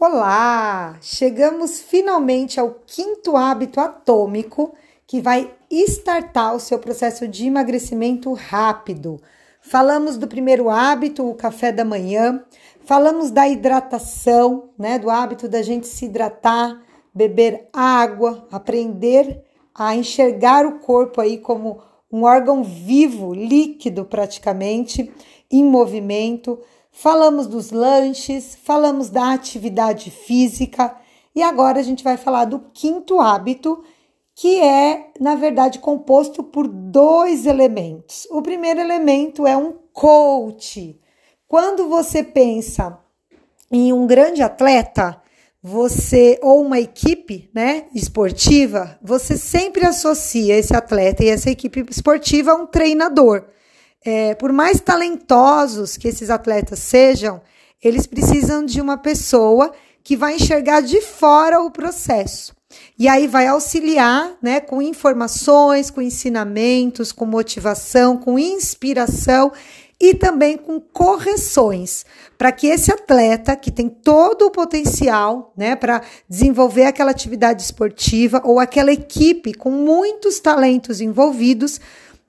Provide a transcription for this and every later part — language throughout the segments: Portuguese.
Olá! Chegamos finalmente ao quinto hábito atômico que vai startar o seu processo de emagrecimento rápido. Falamos do primeiro hábito, o café da manhã, falamos da hidratação, né, do hábito da gente se hidratar, beber água, aprender a enxergar o corpo aí como um órgão vivo, líquido praticamente, em movimento. Falamos dos lanches, falamos da atividade física e agora a gente vai falar do quinto hábito, que é, na verdade, composto por dois elementos. O primeiro elemento é um coach. Quando você pensa em um grande atleta, você ou uma equipe, né, esportiva, você sempre associa esse atleta e essa equipe esportiva a um treinador é, por mais talentosos que esses atletas sejam, eles precisam de uma pessoa que vai enxergar de fora o processo. E aí vai auxiliar, né, com informações, com ensinamentos, com motivação, com inspiração e também com correções, para que esse atleta que tem todo o potencial, né, para desenvolver aquela atividade esportiva ou aquela equipe com muitos talentos envolvidos,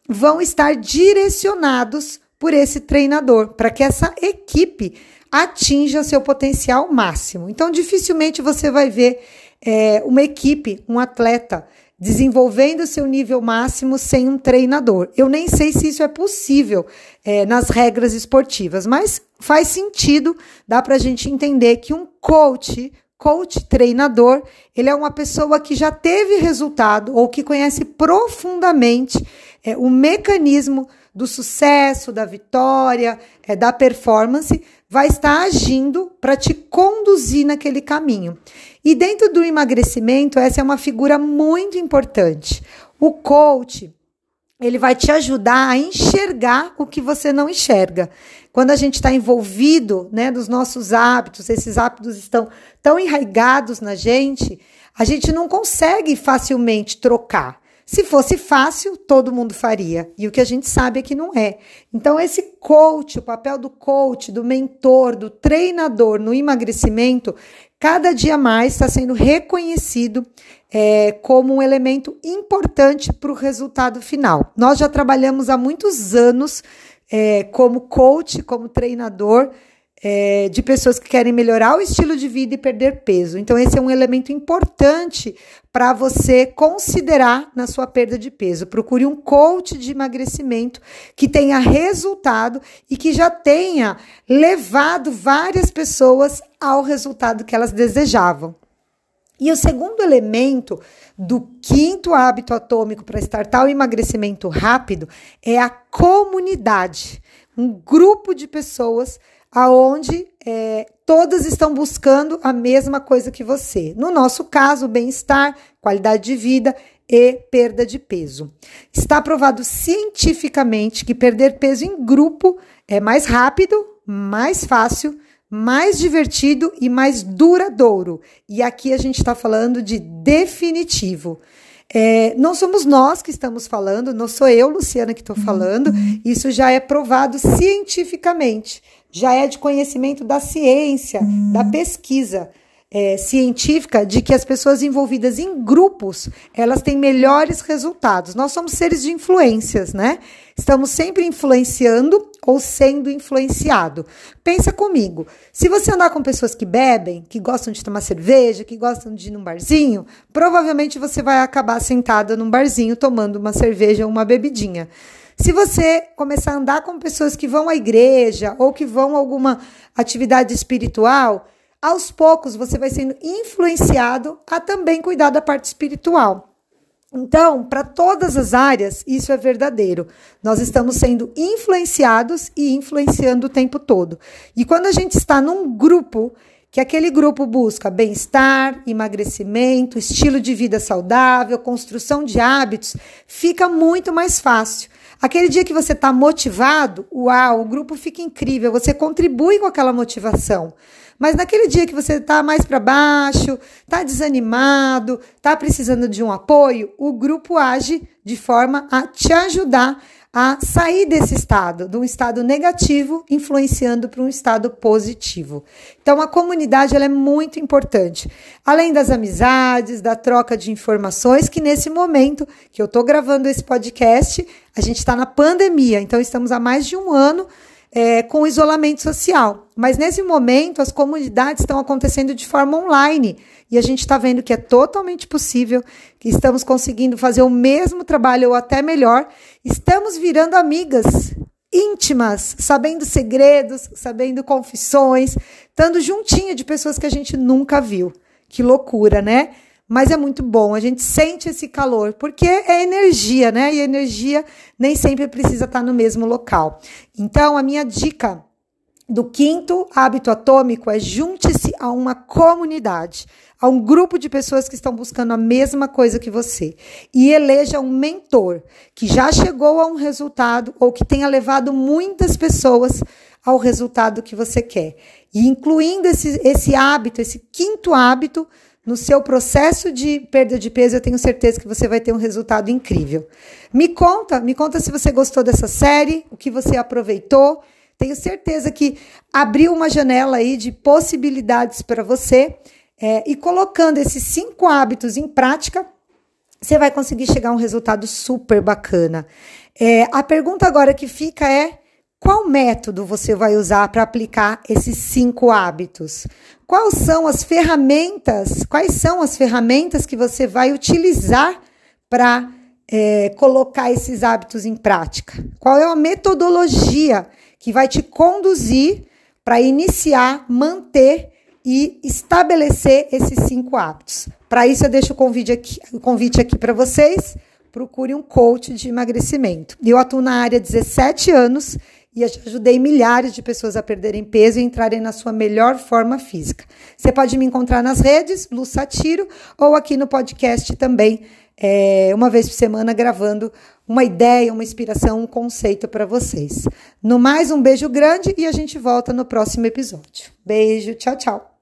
vão estar direcionados por esse treinador, para que essa equipe atinja seu potencial máximo. Então, dificilmente você vai ver é, uma equipe, um atleta, desenvolvendo seu nível máximo sem um treinador. Eu nem sei se isso é possível é, nas regras esportivas, mas faz sentido, dá para a gente entender que um coach, coach treinador, ele é uma pessoa que já teve resultado ou que conhece profundamente é, o mecanismo do sucesso, da vitória, é, da performance, vai estar agindo para te conduzir naquele caminho. E dentro do emagrecimento, essa é uma figura muito importante. O coach, ele vai te ajudar a enxergar o que você não enxerga. Quando a gente está envolvido né, nos nossos hábitos, esses hábitos estão tão enraigados na gente, a gente não consegue facilmente trocar. Se fosse fácil, todo mundo faria. E o que a gente sabe é que não é. Então, esse coach, o papel do coach, do mentor, do treinador no emagrecimento, cada dia mais está sendo reconhecido é, como um elemento importante para o resultado final. Nós já trabalhamos há muitos anos é, como coach, como treinador é, de pessoas que querem melhorar o estilo de vida e perder peso. Então, esse é um elemento importante para você considerar na sua perda de peso. Procure um coach de emagrecimento que tenha resultado e que já tenha levado várias pessoas ao resultado que elas desejavam. E o segundo elemento do quinto hábito atômico para startar o emagrecimento rápido é a comunidade. Um grupo de pessoas aonde é, todas estão buscando a mesma coisa que você. No nosso caso, bem-estar, qualidade de vida e perda de peso. Está provado cientificamente que perder peso em grupo é mais rápido, mais fácil, mais divertido e mais duradouro. E aqui a gente está falando de definitivo. É, não somos nós que estamos falando, não sou eu, Luciana, que estou falando. Uhum. Isso já é provado cientificamente já é de conhecimento da ciência, da pesquisa é, científica, de que as pessoas envolvidas em grupos elas têm melhores resultados. Nós somos seres de influências, né? Estamos sempre influenciando ou sendo influenciado. Pensa comigo, se você andar com pessoas que bebem, que gostam de tomar cerveja, que gostam de ir num barzinho, provavelmente você vai acabar sentada num barzinho tomando uma cerveja ou uma bebidinha. Se você começar a andar com pessoas que vão à igreja ou que vão a alguma atividade espiritual, aos poucos você vai sendo influenciado a também cuidar da parte espiritual. Então, para todas as áreas, isso é verdadeiro. Nós estamos sendo influenciados e influenciando o tempo todo. E quando a gente está num grupo, que aquele grupo busca bem-estar, emagrecimento, estilo de vida saudável, construção de hábitos, fica muito mais fácil. Aquele dia que você está motivado, uau, o grupo fica incrível, você contribui com aquela motivação. Mas naquele dia que você está mais para baixo, está desanimado, está precisando de um apoio, o grupo age de forma a te ajudar a sair desse estado, de um estado negativo, influenciando para um estado positivo. Então, a comunidade ela é muito importante. Além das amizades, da troca de informações, que nesse momento que eu estou gravando esse podcast, a gente está na pandemia, então estamos há mais de um ano é, com isolamento social. Mas nesse momento, as comunidades estão acontecendo de forma online. E a gente está vendo que é totalmente possível, que estamos conseguindo fazer o mesmo trabalho ou até melhor. Estamos virando amigas íntimas, sabendo segredos, sabendo confissões, estando juntinha de pessoas que a gente nunca viu. Que loucura, né? Mas é muito bom. A gente sente esse calor, porque é energia, né? E energia nem sempre precisa estar no mesmo local. Então, a minha dica do quinto hábito atômico é junte-se a uma comunidade, a um grupo de pessoas que estão buscando a mesma coisa que você e eleja um mentor que já chegou a um resultado ou que tenha levado muitas pessoas ao resultado que você quer. E incluindo esse, esse hábito, esse quinto hábito, no seu processo de perda de peso, eu tenho certeza que você vai ter um resultado incrível. Me conta, me conta se você gostou dessa série, o que você aproveitou. Tenho certeza que abriu uma janela aí de possibilidades para você. É, e colocando esses cinco hábitos em prática, você vai conseguir chegar a um resultado super bacana. É, a pergunta agora que fica é: qual método você vai usar para aplicar esses cinco hábitos? Quais são as ferramentas? Quais são as ferramentas que você vai utilizar para é, colocar esses hábitos em prática? Qual é a metodologia que vai te conduzir para iniciar, manter e estabelecer esses cinco hábitos? Para isso, eu deixo o convite aqui, o convite aqui para vocês. Procure um coach de emagrecimento. Eu atuo na área há 17 anos e ajudei milhares de pessoas a perderem peso e entrarem na sua melhor forma física. Você pode me encontrar nas redes, Lu Satiro, ou aqui no podcast também, é, uma vez por semana, gravando uma ideia, uma inspiração, um conceito para vocês. No mais, um beijo grande e a gente volta no próximo episódio. Beijo, tchau, tchau.